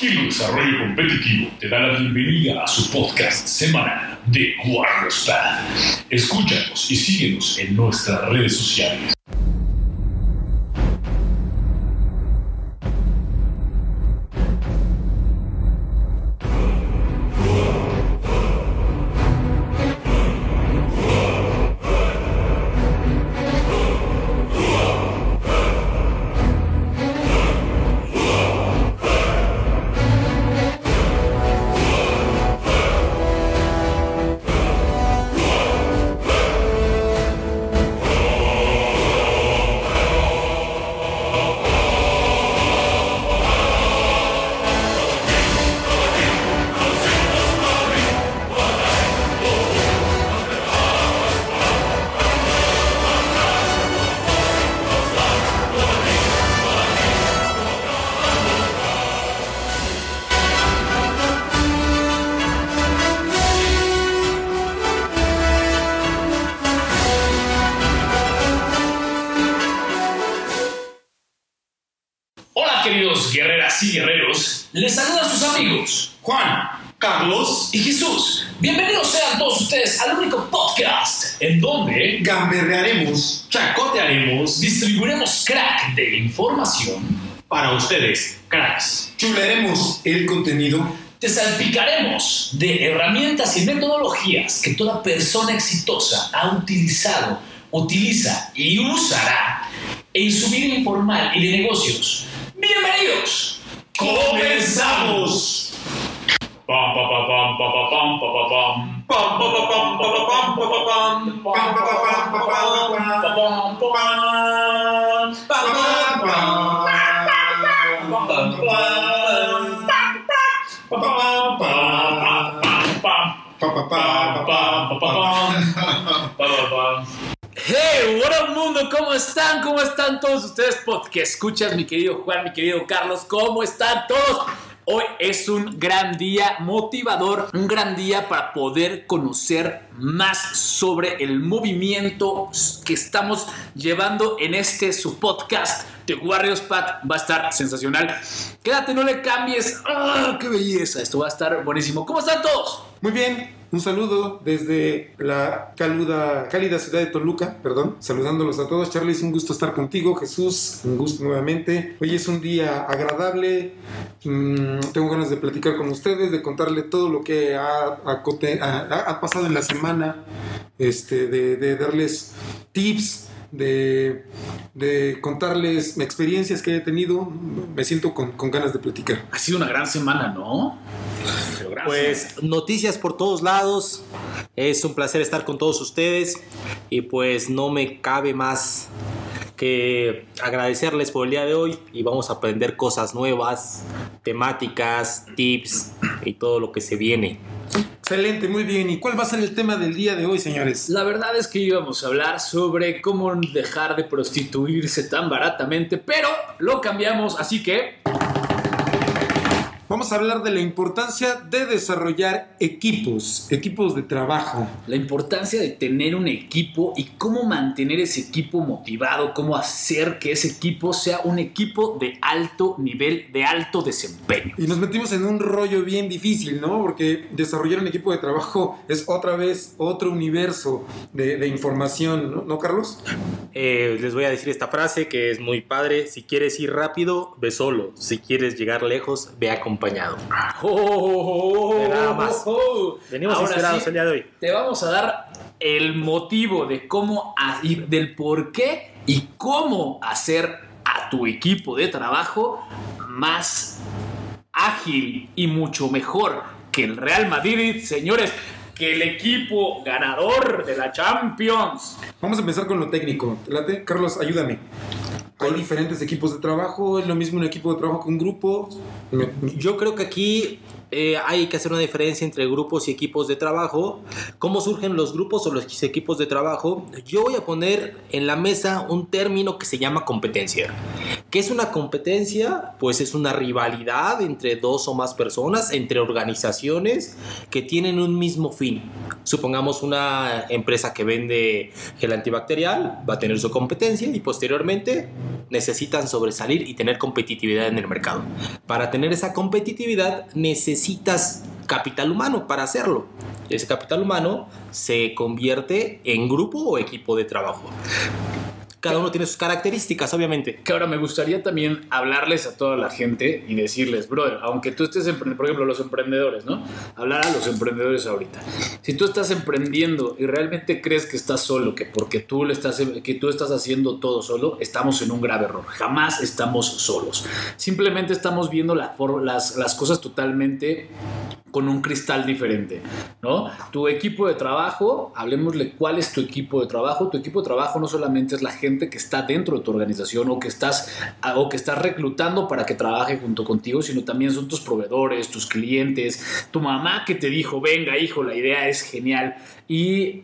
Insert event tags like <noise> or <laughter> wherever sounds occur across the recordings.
Giro Desarrollo Competitivo te da la bienvenida a su podcast semanal de Warriors Path. Escúchanos y síguenos en nuestras redes sociales. Información, para ustedes, cracks. Chularemos el contenido te salpicaremos de herramientas y metodologías que toda persona exitosa ha utilizado, utiliza y usará en su vida informal y de negocios. Bienvenidos. ¡Comenzamos! Pam, pam, pam, pam. Pam, pam, pam, pam. Hey, what up mundo, ¿cómo están? ¿Cómo están todos ustedes? Porque escuchas, mi querido Juan, mi querido Carlos, ¿cómo están todos? Hoy es un gran día motivador, un gran día para poder conocer más sobre el movimiento que estamos llevando en este su podcast de Warriors Path. Va a estar sensacional. Quédate, no le cambies. ¡Ah, qué belleza! Esto va a estar buenísimo. ¿Cómo están todos? Muy bien, un saludo desde la caluda, cálida ciudad de Toluca, perdón, saludándolos a todos. Charlie, es un gusto estar contigo. Jesús, un gusto nuevamente. Hoy es un día agradable. Mm, tengo ganas de platicar con ustedes, de contarle todo lo que ha, pasado en la semana, este, de darles tips. De, de contarles experiencias que he tenido, me siento con, con ganas de platicar. Ha sido una gran semana, ¿no? Pero gracias. Pues noticias por todos lados. Es un placer estar con todos ustedes. Y pues no me cabe más que agradecerles por el día de hoy. Y vamos a aprender cosas nuevas, temáticas, tips y todo lo que se viene. Excelente, muy bien. ¿Y cuál va a ser el tema del día de hoy, señores? La verdad es que íbamos a hablar sobre cómo dejar de prostituirse tan baratamente, pero lo cambiamos, así que Vamos a hablar de la importancia de desarrollar equipos, equipos de trabajo. la importancia de tener un equipo y cómo mantener ese equipo motivado, cómo hacer que ese equipo sea un equipo de alto nivel, de alto desempeño. Y nos metimos en un rollo bien difícil, ¿no? Porque desarrollar un equipo de trabajo es otra vez otro universo de, de información, ¿no? ¿No, Carlos? Eh, les voy a decir esta frase que es muy padre. Si quieres ir rápido, ve solo. Si quieres llegar lejos, ve acompañado. Oh, Nada más. Venimos Ahora inspirados sí, el día de hoy. te vamos a dar el motivo de cómo y del por qué y cómo hacer a tu equipo de trabajo más ágil y mucho mejor que el Real Madrid, señores, que el equipo ganador de la Champions. Vamos a empezar con lo técnico. Carlos, ayúdame. Hay diferentes equipos de trabajo, es lo mismo un equipo de trabajo que un grupo. Yo creo que aquí eh, hay que hacer una diferencia entre grupos y equipos de trabajo. ¿Cómo surgen los grupos o los equipos de trabajo? Yo voy a poner en la mesa un término que se llama competencia. ¿Qué es una competencia? Pues es una rivalidad entre dos o más personas, entre organizaciones que tienen un mismo fin. Supongamos una empresa que vende gel antibacterial, va a tener su competencia y posteriormente necesitan sobresalir y tener competitividad en el mercado. Para tener esa competitividad necesitas capital humano para hacerlo. Ese capital humano se convierte en grupo o equipo de trabajo. Cada uno tiene sus características, obviamente. Que ahora me gustaría también hablarles a toda la gente y decirles, brother, aunque tú estés emprendiendo, por ejemplo, los emprendedores, ¿no? Hablar a los emprendedores ahorita. Si tú estás emprendiendo y realmente crees que estás solo, que porque tú, le estás, que tú estás haciendo todo solo, estamos en un grave error. Jamás estamos solos. Simplemente estamos viendo la, for- las, las cosas totalmente con un cristal diferente, ¿no? Tu equipo de trabajo, hablemosle cuál es tu equipo de trabajo. Tu equipo de trabajo no solamente es la gente que está dentro de tu organización o que estás o que estás reclutando para que trabaje junto contigo, sino también son tus proveedores, tus clientes, tu mamá que te dijo, "Venga, hijo, la idea es genial." Y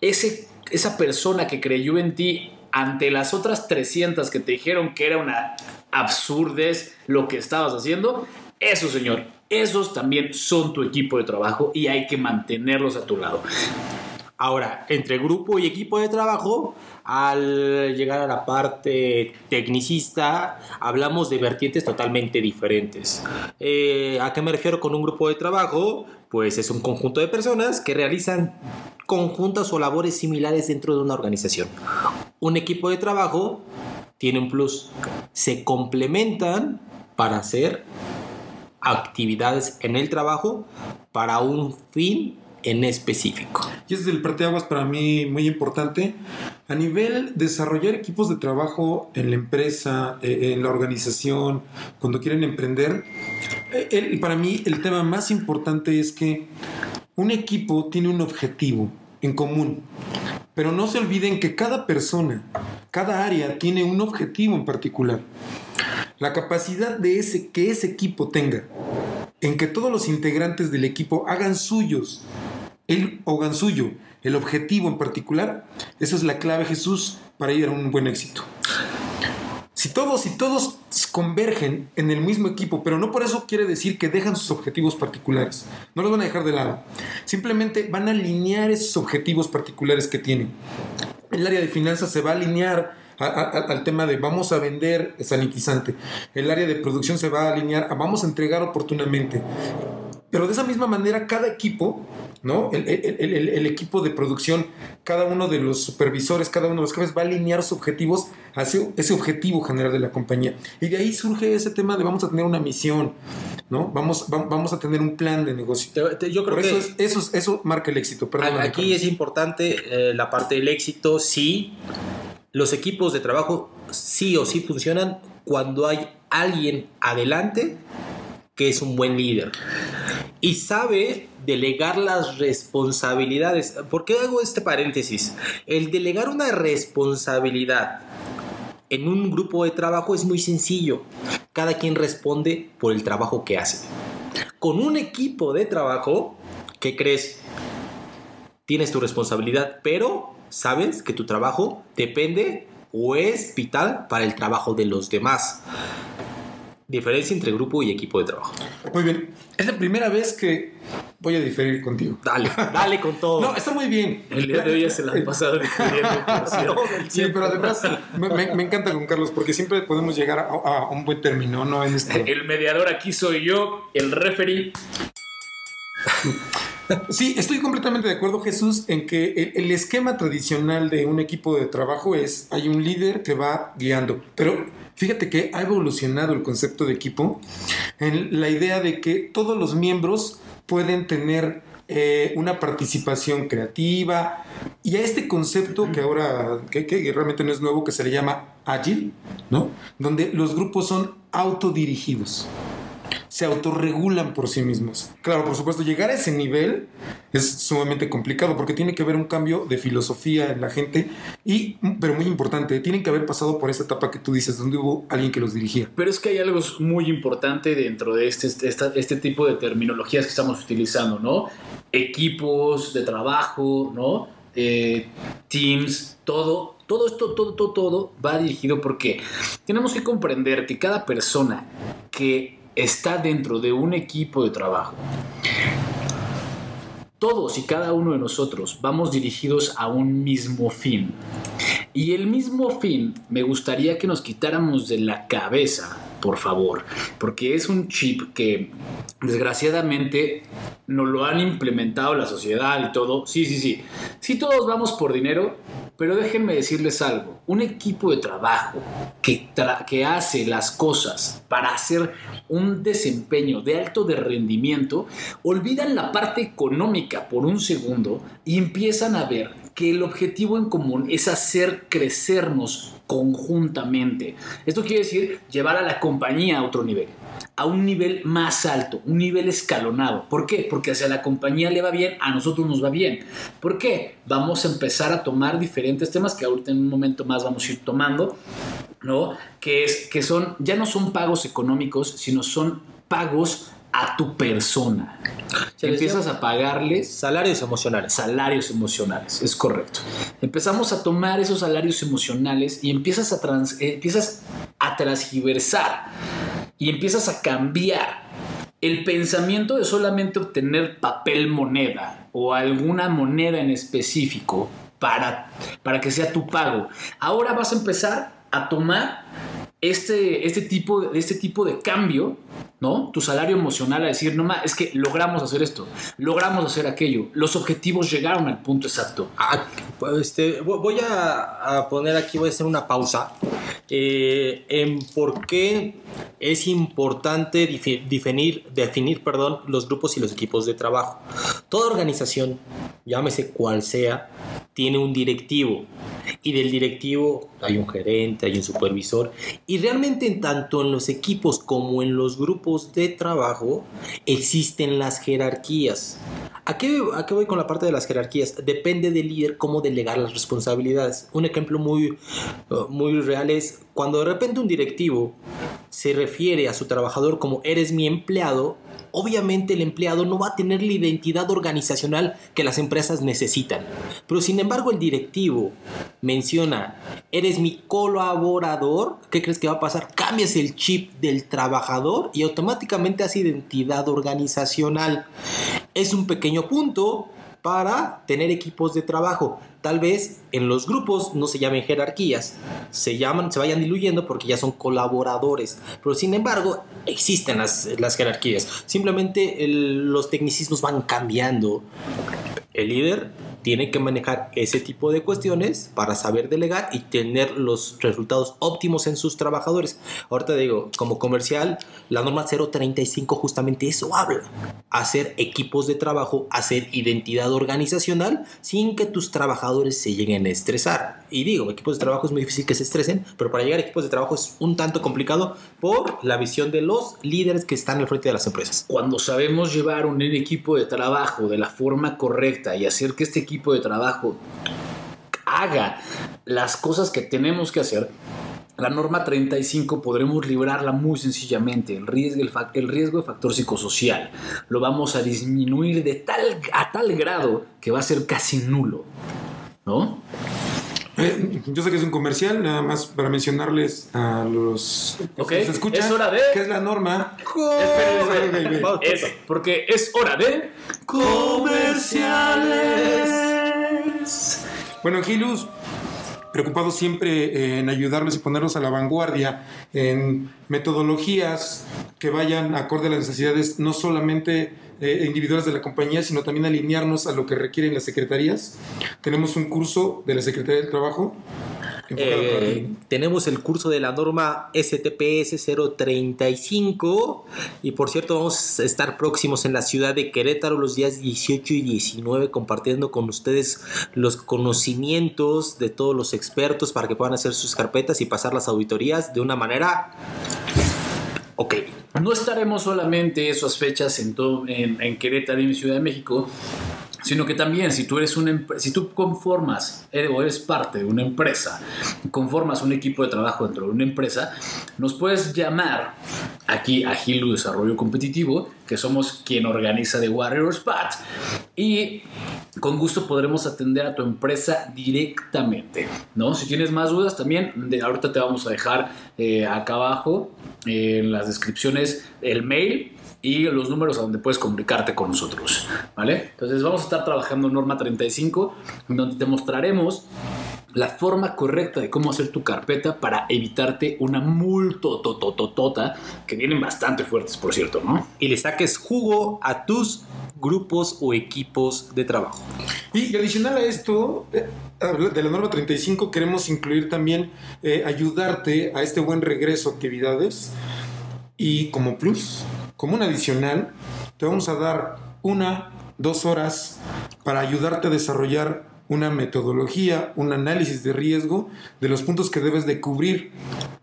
ese esa persona que creyó en ti ante las otras 300 que te dijeron que era una absurdez lo que estabas haciendo, eso, señor, esos también son tu equipo de trabajo y hay que mantenerlos a tu lado. Ahora, entre grupo y equipo de trabajo, al llegar a la parte tecnicista, hablamos de vertientes totalmente diferentes. Eh, ¿A qué me refiero con un grupo de trabajo? Pues es un conjunto de personas que realizan conjuntas o labores similares dentro de una organización. Un equipo de trabajo tiene un plus. Se complementan para hacer actividades en el trabajo para un fin en específico. Y ese es el parteaguas para mí muy importante. A nivel desarrollar equipos de trabajo en la empresa, eh, en la organización, cuando quieren emprender, eh, para mí el tema más importante es que un equipo tiene un objetivo en común. Pero no se olviden que cada persona, cada área tiene un objetivo en particular. La capacidad de ese que ese equipo tenga. En que todos los integrantes del equipo hagan suyos. El hagan suyo. El objetivo en particular, esa es la clave Jesús para ir a un buen éxito. Si todos, si todos convergen en el mismo equipo, pero no por eso quiere decir que dejan sus objetivos particulares, no los van a dejar de lado, simplemente van a alinear esos objetivos particulares que tienen. El área de finanzas se va a alinear a- a- al tema de vamos a vender sanitizante. El área de producción se va a alinear a vamos a entregar oportunamente. Pero de esa misma manera, cada equipo, ¿no? El, el- el- el- el equipo de producción, cada uno de los supervisores, cada uno de los jefes va a alinear sus objetivos hacia ese objetivo general de la compañía. Y de ahí surge ese tema de vamos a tener una misión, ¿no? Vamos, va- vamos a tener un plan de negocio. Te- te- Yo creo Por que eso, es, eso, es- eso marca el éxito. Perdóname, aquí Carlos. es importante eh, la parte del éxito. Sí, los equipos de trabajo sí o sí funcionan cuando hay alguien adelante que es un buen líder y sabe delegar las responsabilidades. ¿Por qué hago este paréntesis? El delegar una responsabilidad en un grupo de trabajo es muy sencillo. Cada quien responde por el trabajo que hace. Con un equipo de trabajo, ¿qué crees? Tienes tu responsabilidad, pero sabes que tu trabajo depende o es vital para el trabajo de los demás. Diferencia entre grupo y equipo de trabajo. Muy bien. Es la primera vez que voy a diferir contigo. Dale, dale con todo. No, está muy bien. El día de hoy ya se la han pasado <laughs> cierto. Sí, pero además me, encanta con Carlos porque siempre podemos llegar a, a un buen término, ¿no? En esto. El mediador aquí soy yo, el referee. <laughs> Sí, estoy completamente de acuerdo, Jesús, en que el, el esquema tradicional de un equipo de trabajo es hay un líder que va guiando, pero fíjate que ha evolucionado el concepto de equipo en la idea de que todos los miembros pueden tener eh, una participación creativa. Y a este concepto que ahora que, que realmente no es nuevo que se le llama ágil, ¿no? Donde los grupos son autodirigidos se autorregulan por sí mismos. Claro, por supuesto, llegar a ese nivel es sumamente complicado porque tiene que haber un cambio de filosofía en la gente y, pero muy importante, tienen que haber pasado por esa etapa que tú dices, donde hubo alguien que los dirigía. Pero es que hay algo muy importante dentro de este, esta- este tipo de terminologías que estamos utilizando, ¿no? Equipos de trabajo, ¿no? Eh, teams, todo Todo esto, todo, todo, todo va dirigido porque tenemos que comprender que cada persona que está dentro de un equipo de trabajo, todos y cada uno de nosotros vamos dirigidos a un mismo fin. Y el mismo fin me gustaría que nos quitáramos de la cabeza, por favor, porque es un chip que desgraciadamente no lo han implementado la sociedad y todo. Sí, sí, sí. Sí, todos vamos por dinero, pero déjenme decirles algo. Un equipo de trabajo que, que hace las cosas para hacer un desempeño de alto de rendimiento, olvidan la parte económica por un segundo y empiezan a ver que el objetivo en común es hacer crecernos conjuntamente. Esto quiere decir llevar a la compañía a otro nivel, a un nivel más alto, un nivel escalonado. ¿Por qué? Porque hacia la compañía le va bien, a nosotros nos va bien. ¿Por qué? Vamos a empezar a tomar diferentes temas que ahorita en un momento más vamos a ir tomando, ¿no? Que, es, que son, ya no son pagos económicos, sino son pagos a tu persona. Se Empiezas a pagarles Salarios emocionales. salarios emocionales, es correcto. Empezamos a tomar esos salarios emocionales y empiezas a, trans- eh, empiezas a transgiversar y empiezas a cambiar el pensamiento de solamente obtener papel moneda o alguna moneda en específico para, para que sea tu pago. Ahora vas a empezar a tomar este, este, tipo, de- este tipo de cambio, ¿no? Tu salario emocional a decir, no más, es que logramos hacer esto, logramos hacer aquello, los objetivos llegaron al punto exacto. Ah, este, vo- voy a, a poner aquí, voy a hacer una pausa eh, en por qué es importante definir, definir perdón, los grupos y los equipos de trabajo. Toda organización, llámese cual sea, tiene un directivo y del directivo hay un gerente, hay un supervisor y realmente en tanto en los equipos como en los grupos de trabajo existen las jerarquías. ¿A qué, ¿A qué voy con la parte de las jerarquías? Depende del líder cómo delegar las responsabilidades. Un ejemplo muy, uh, muy real es cuando de repente un directivo se refiere a su trabajador como eres mi empleado, obviamente el empleado no va a tener la identidad organizacional que las empresas necesitan. Pero sin embargo el directivo menciona, eres mi colaborador, ¿qué crees que va a pasar? Cambias el chip del trabajador y automáticamente hace identidad organizacional. Es un pequeño punto para tener equipos de trabajo. Tal vez en los grupos no se llamen jerarquías, se llaman, se vayan diluyendo porque ya son colaboradores. Pero sin embargo, existen las, las jerarquías. Simplemente el- los tecnicismos van cambiando. El líder tiene que manejar ese tipo de cuestiones para saber delegar y tener los resultados óptimos en sus trabajadores. Ahorita digo, como comercial, la norma 035 justamente eso habla. Hacer equipos de trabajo, hacer identidad organizacional sin que tus trabajadores se lleguen a estresar. Y digo, equipos de trabajo es muy difícil que se estresen, pero para llegar a equipos de trabajo es un tanto complicado por la visión de los líderes que están al frente de las empresas. Cuando sabemos llevar un equipo de trabajo de la forma correcta y hacer que este equipo de trabajo haga las cosas que tenemos que hacer, la norma 35 podremos librarla muy sencillamente. El riesgo, el riesgo de factor psicosocial lo vamos a disminuir de tal, a tal grado que va a ser casi nulo. ¿No? Eh, yo sé que es un comercial, nada más para mencionarles a los que Ok, nos escuchan es hora de- que es la norma. Es porque es hora de comerciales. Bueno, Gilus, preocupado siempre eh, en ayudarlos y ponerlos a la vanguardia en metodologías que vayan acorde a las necesidades no solamente eh, individuales de la compañía, sino también alinearnos a lo que requieren las secretarías. Tenemos un curso de la Secretaría del Trabajo. Eh, tenemos el curso de la norma STPS 035 y por cierto vamos a estar próximos en la ciudad de Querétaro los días 18 y 19 compartiendo con ustedes los conocimientos de todos los expertos para que puedan hacer sus carpetas y pasar las auditorías de una manera ok. No estaremos solamente esas fechas en, todo, en, en Querétaro y en Ciudad de México, sino que también si tú eres una si tú conformas eres, o eres parte de una empresa, conformas un equipo de trabajo dentro de una empresa, nos puedes llamar aquí a Hilo Desarrollo Competitivo, que somos quien organiza The Warriors Pat. Y con gusto podremos atender a tu empresa directamente, ¿no? Si tienes más dudas también, ahorita te vamos a dejar eh, acá abajo eh, en las descripciones el mail y los números a donde puedes comunicarte con nosotros, ¿vale? Entonces vamos a estar trabajando Norma 35, donde te mostraremos la forma correcta de cómo hacer tu carpeta para evitarte una multotototota que vienen bastante fuertes, por cierto, ¿no? Y le saques jugo a tus grupos o equipos de trabajo. Y adicional a esto, eh, de la norma 35 queremos incluir también eh, ayudarte a este buen regreso a actividades y como plus, como un adicional, te vamos a dar una, dos horas para ayudarte a desarrollar una metodología, un análisis de riesgo de los puntos que debes de cubrir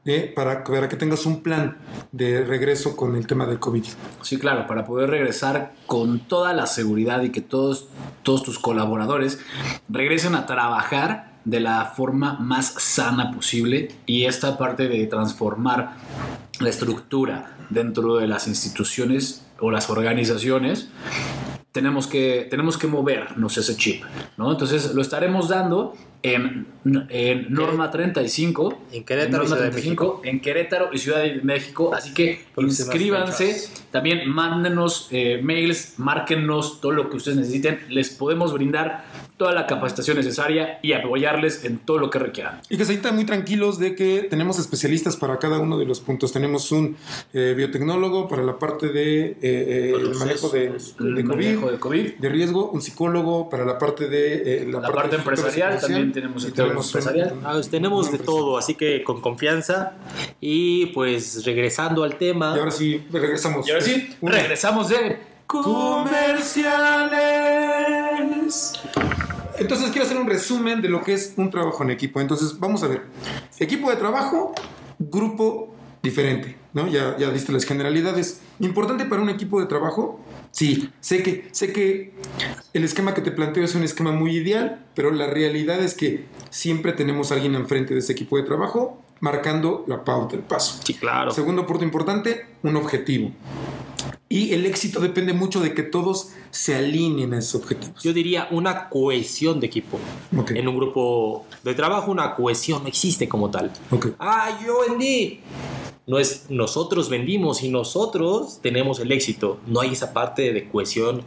¿eh? para, para que tengas un plan de regreso con el tema del COVID. Sí, claro, para poder regresar con toda la seguridad y que todos, todos tus colaboradores regresen a trabajar de la forma más sana posible y esta parte de transformar la estructura dentro de las instituciones o las organizaciones tenemos que, tenemos que movernos ese chip, ¿no? Entonces lo estaremos dando en, en Norma 35, En Querétaro y Norma Ciudad de 35, en Querétaro y Ciudad de México, así que inscríbanse, también mándenos eh, mails, márquennos todo lo que ustedes necesiten, les podemos brindar toda la capacitación necesaria y apoyarles en todo lo que requieran. Y que se sientan muy tranquilos de que tenemos especialistas para cada uno de los puntos. Tenemos un eh, biotecnólogo para la parte de eh, eh, el manejo de, de El COVID, manejo de COVID. de riesgo, un psicólogo para la parte de eh, La parte empresarial, también tenemos y tenemos empresarial. Ah, pues tenemos de todo, así que con confianza. Y pues regresando al tema. Y ahora sí, regresamos. Y ahora sí, Una. regresamos de Comerciales. Entonces quiero hacer un resumen de lo que es un trabajo en equipo. Entonces vamos a ver. Equipo de trabajo, grupo diferente, ¿no? Ya, ya diste las generalidades. Importante para un equipo de trabajo. Sí, sé que, sé que el esquema que te planteo es un esquema muy ideal, pero la realidad es que siempre tenemos a alguien enfrente de ese equipo de trabajo marcando la pauta, el paso. Sí, claro. Segundo punto importante, un objetivo. Y el éxito depende mucho de que todos se alineen a esos objetivos. Yo diría una cohesión de equipo. En un grupo de trabajo una cohesión no existe como tal. Ah, yo vendí. No es nosotros vendimos y nosotros tenemos el éxito. No hay esa parte de cohesión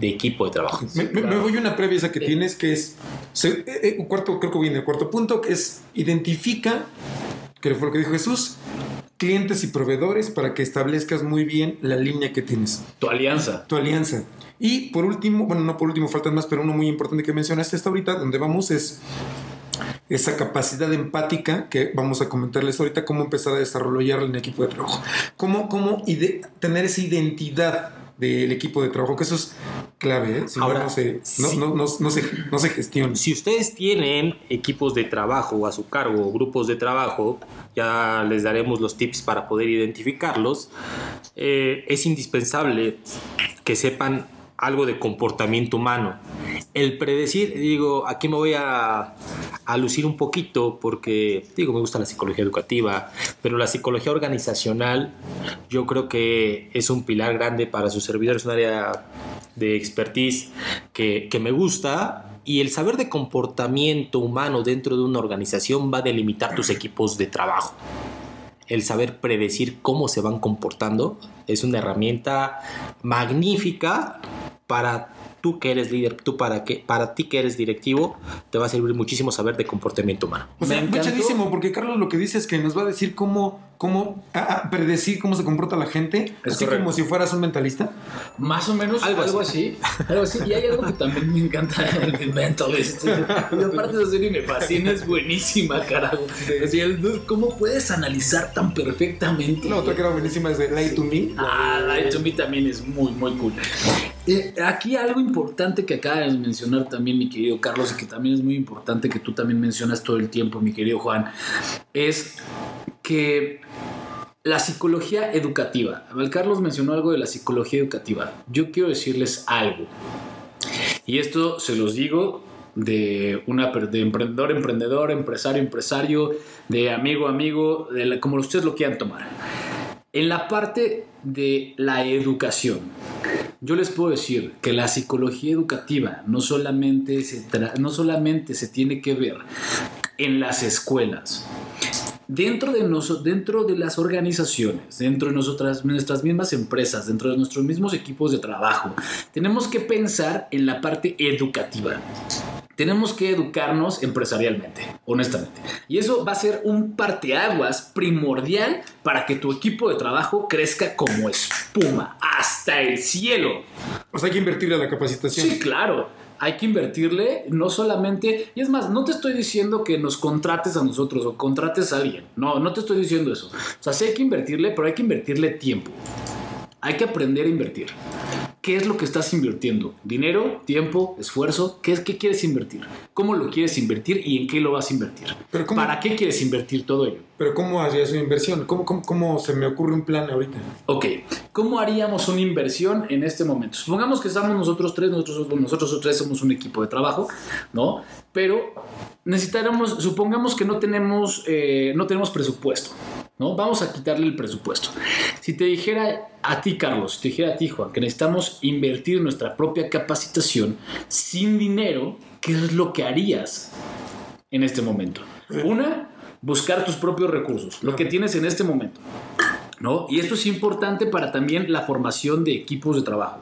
de equipo de trabajo. Me, me- me voy a una previa esa que tienes que es, se- eh, eh, un cuarto, creo que viene el cuarto punto, que es identifica, que fue lo que dijo Jesús, clientes y proveedores para que establezcas muy bien la línea que tienes. tu alianza. tu alianza. Y por último, bueno, no por último, faltan más, pero uno muy importante que mencionaste hasta ahorita, donde vamos es esa capacidad empática que vamos a comentarles ahorita, cómo empezar a desarrollarla en el equipo de trabajo. Cómo, cómo tener esa identidad del equipo de trabajo, que eso es clave, ¿eh? Si Ahora, no, se, no, sí. no, no, no se, no se gestiona. Si ustedes tienen equipos de trabajo a su cargo, grupos de trabajo, ya les daremos los tips para poder identificarlos. Eh, es indispensable que sepan algo de comportamiento humano. El predecir, digo, aquí me voy a, a lucir un poquito porque, digo, me gusta la psicología educativa, pero la psicología organizacional yo creo que es un pilar grande para su servidor, es un área de expertise que me gusta y el saber de comportamiento humano dentro de una organización va a delimitar tus equipos de trabajo. El saber predecir cómo se van comportando es una herramienta magnífica para tú que eres líder, tú para que para ti que eres directivo, te va a servir muchísimo saber de comportamiento humano. O sea, Me encantó. muchísimo, porque Carlos lo que dice es que nos va a decir cómo, cómo predecir cómo se comporta la gente, Es así correcto. como si fueras un mentalista. Más o menos Algo algo, así. Algo así. Y hay algo que también me encanta <laughs> el Mentalist. Y aparte de serie me fascina, es buenísima, carajo. Así, el ¿Cómo puedes analizar tan perfectamente? La otra que era buenísima es de Lie to Me. Ah, Light to Me también es muy, muy cool. Eh, aquí algo importante que acaba de mencionar también mi querido Carlos y que también es muy importante que tú también mencionas todo el tiempo, mi querido Juan, es que la psicología educativa. Abel Carlos mencionó algo de la psicología educativa. Yo quiero decirles algo. Y esto se los digo de una de emprendedor, emprendedor, empresario, empresario, de amigo, amigo, de como ustedes lo quieran tomar. En la parte de la educación, yo les puedo decir que la psicología educativa no solamente se, no solamente se tiene que ver en las escuelas, dentro de, noso- dentro de las organizaciones, dentro de nuestras mismas empresas, dentro de nuestros mismos equipos de trabajo, tenemos que pensar en la parte educativa. Tenemos que educarnos empresarialmente, honestamente. Y eso va a ser un parteaguas primordial para que tu equipo de trabajo crezca como espuma, hasta el cielo. O sea, hay que invertirle a la capacitación. Sí, claro. Hay que invertirle, no solamente. Y es más, no te estoy diciendo que nos contrates a nosotros o contrates a alguien. No, no te estoy diciendo eso. O sea, sí hay que invertirle, pero hay que invertirle tiempo. Hay que aprender a invertir. ¿Qué es lo que estás invirtiendo? ¿Dinero? ¿Tiempo? ¿Esfuerzo? ¿Qué, es, ¿Qué quieres invertir? ¿Cómo lo quieres invertir y en qué lo vas a invertir? Pero ¿cómo, ¿Para qué quieres invertir todo ello? pero ¿cómo haría su inversión? ¿Cómo, cómo, ¿Cómo se me ocurre un plan ahorita? Ok, ¿cómo haríamos una inversión en este momento? Supongamos que estamos nosotros tres, nosotros, nosotros tres somos un equipo de trabajo, ¿no? Pero necesitáramos, supongamos que no tenemos, eh, no tenemos presupuesto, ¿no? Vamos a quitarle el presupuesto. Si te dijera a ti, Carlos, si te dijera a ti, Juan, que necesitamos invertir nuestra propia capacitación sin dinero, ¿qué es lo que harías en este momento? Una, buscar tus propios recursos, lo que tienes en este momento. ¿no? Y esto es importante para también la formación de equipos de trabajo.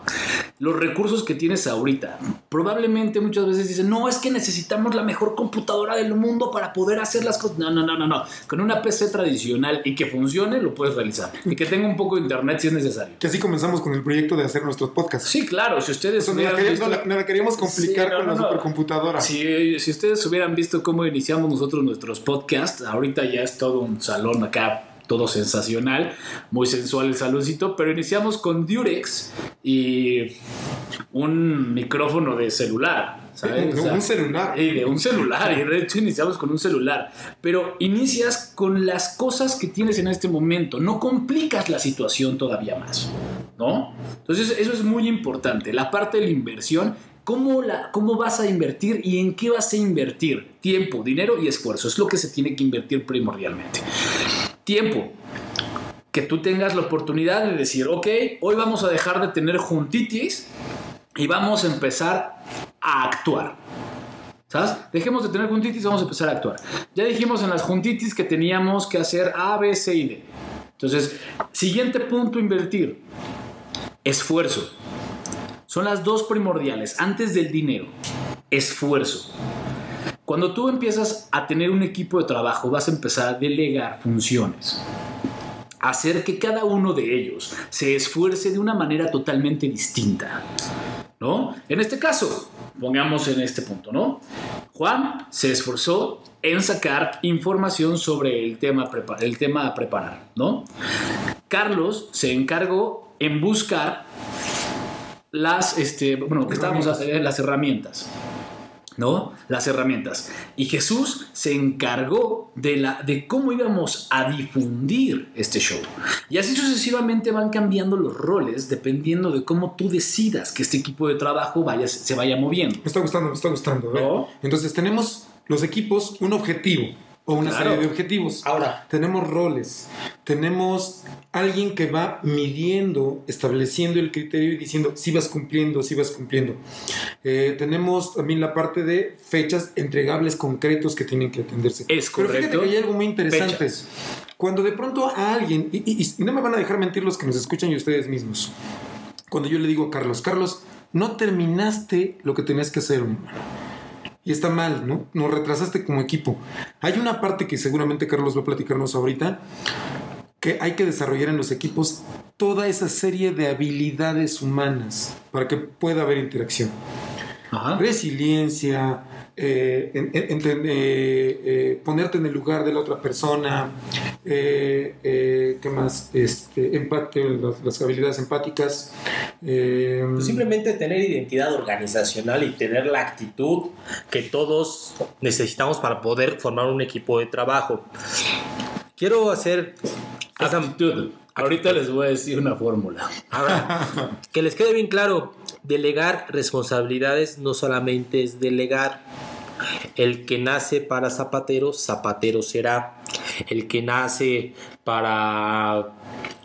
Los recursos que tienes ahorita, probablemente muchas veces dicen, no, es que necesitamos la mejor computadora del mundo para poder hacer las cosas. No, no, no, no, no. Con una PC tradicional y que funcione, lo puedes realizar. Y que tenga un poco de internet si es necesario. Que así comenzamos con el proyecto de hacer nuestros podcasts. Sí, claro, si ustedes no, la queríamos, visto- no la- no la queríamos complicar Sí, no, con la no, no. supercomputadora. Si, si ustedes hubieran visto cómo iniciamos nosotros nuestros podcasts, ahorita ya es todo un salón acá, todo sensacional, muy sensual el saloncito, pero iniciamos con Durex y un micrófono de celular. ¿sabes? Un- O sea, un celular. y de un celular, y de hecho iniciamos con un celular. Pero inicias con las cosas que tienes en este momento, no complicas la situación todavía más, ¿no? Entonces, eso es muy importante. La parte de la inversión, ¿cómo, la, ¿cómo vas a invertir y en qué vas a invertir? Tiempo, dinero y esfuerzo, es lo que se tiene que invertir primordialmente. Tiempo. Que tú tengas la oportunidad de decir, ok, hoy vamos a dejar de tener juntitis y vamos a empezar a actuar. ¿Sabes? Dejemos de tener juntitis y vamos a empezar a actuar. Ya dijimos en las juntitis que teníamos que hacer A, B, C y D. Entonces, siguiente punto, invertir. Esfuerzo. Son las dos primordiales, antes del dinero. Esfuerzo. Cuando tú empiezas a tener un equipo de trabajo, vas a empezar a delegar funciones. Hacer que cada uno de ellos se esfuerce de una manera totalmente distinta. ¿no? En este caso, pongamos en este punto, ¿no? Juan se esforzó en sacar información sobre el tema, el tema a preparar, ¿no? Carlos se encargó en buscar las, este, bueno, que estábamos las herramientas. ¿no? Las herramientas. Y Jesús se encargó de, la, de cómo íbamos a difundir este show. Y así sucesivamente van cambiando los roles dependiendo de cómo tú decidas que este equipo de trabajo vaya, se vaya moviendo. Me está gustando, me está gustando. ¿eh? ¿No? Entonces tenemos los equipos un objetivo o una Claro. serie de objetivos. Ahora. tenemos roles, tenemos alguien que va midiendo, estableciendo el criterio y diciendo si vas cumpliendo, si vas cumpliendo. Eh, tenemos también la parte de fechas entregables concretos que tienen que atenderse. Es Pero fíjate correcto. que hay algo muy interesante. Fechas. Cuando de pronto a alguien, y, y- y no me van a dejar mentir los que nos escuchan y ustedes mismos, cuando yo le digo a Carlos, Carlos, no terminaste lo que tenías que hacer, hermano. Y está mal, ¿no? Nos retrasaste como equipo. Hay una parte que seguramente Carlos va a platicarnos ahorita, que hay que desarrollar en los equipos toda esa serie de habilidades humanas para que pueda haber interacción. Ajá. Resiliencia, eh, en- en- enten- eh, eh, ponerte en el lugar de la otra persona, eh, eh, ¿qué más? Este, empate, las, las habilidades empáticas. eh, Pues simplemente tener identidad organizacional y tener la actitud que todos necesitamos para poder formar un equipo de trabajo. Quiero hacer Actitud. Ahorita les voy a decir una fórmula. Ahora, que les quede bien claro, delegar responsabilidades no solamente es delegar. El que nace para zapatero, zapatero será. el que nace para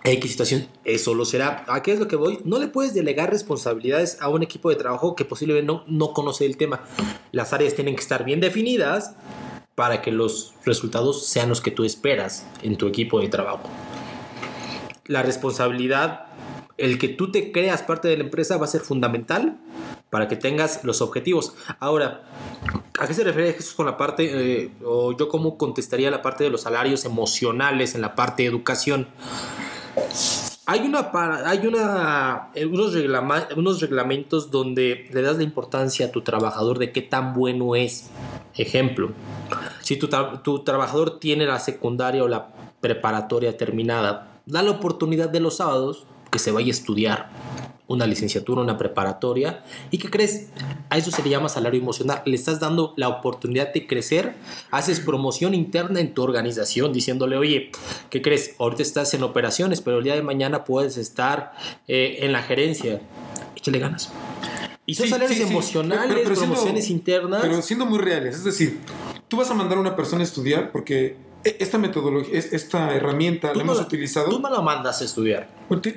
X situación, eso lo será. ¿A qué es lo que voy? No le puedes delegar responsabilidades a un equipo de trabajo que posiblemente no, no conoce el tema. Las áreas tienen que estar bien definidas para que los resultados sean los que tú esperas en tu equipo de trabajo. La responsabilidad, el que tú te creas parte de la empresa va a ser fundamental para que tengas los objetivos. Ahora, ¿a qué se refiere Jesús con la parte, eh, o yo cómo contestaría la parte de los salarios emocionales en la parte de educación? Hay, una, hay unos, reglamentos donde le das la importancia a tu trabajador de qué tan bueno es. Ejemplo, si tu trabajador tiene la secundaria o la preparatoria terminada, da la oportunidad de los sábados que se vaya a estudiar una licenciatura, una preparatoria. ¿Y qué crees? A eso se le llama salario emocional. Le estás dando la oportunidad de crecer, haces promoción interna en tu organización diciéndole, oye, ¿qué crees? Ahorita estás en operaciones, pero el día de mañana puedes estar eh, en la gerencia. Échale ganas. Y son Sí, salarios sí, sí. emocionales, Pero- pero siendo- promociones internas. Pero siendo muy reales, es decir, tú vas a mandar a una persona a estudiar porque esta metodología, es- esta herramienta la hemos la- utilizado. Tú no la mandas a estudiar.